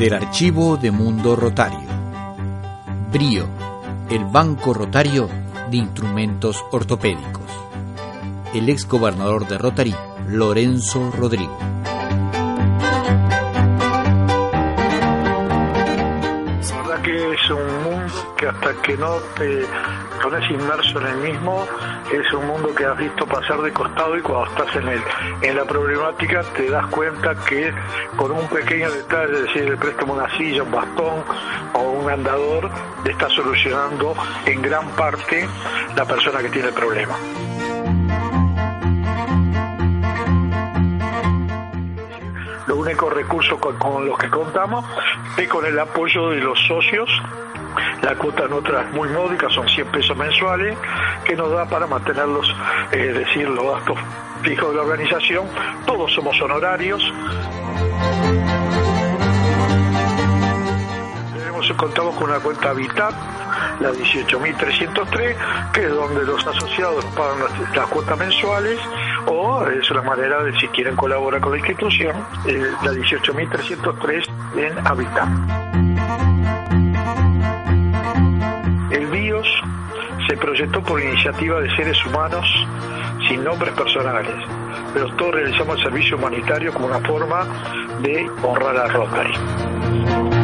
del Archivo de Mundo Rotario. Brío, el Banco Rotario de Instrumentos Ortopédicos. El ex gobernador de Rotary, Lorenzo Rodrigo. Es un mundo que hasta que no te pones inmerso en el mismo, es un mundo que has visto pasar de costado y cuando estás en el en la problemática te das cuenta que con un pequeño detalle, es decir, el préstamo una silla, un bastón o un andador, está solucionando en gran parte la persona que tiene el problema. Los únicos recursos con, los que contamos es con el apoyo de los socios la cuota nuestra es muy módica, son 100 pesos mensuales, que nos da para mantenerlos, es decir, los gastos fijos de la organización. Todos somos honorarios. Tenemos, contamos con una cuenta Habitat, la 18.303, que es donde los asociados pagan las, cuotas mensuales o es una manera de si quieren colaborar con la institución, eh, la 18.303 en Habitat. se proyectó por iniciativa de seres humanos sin nombres personales, pero todos realizamos el servicio humanitario como una forma de honrar a Rotary.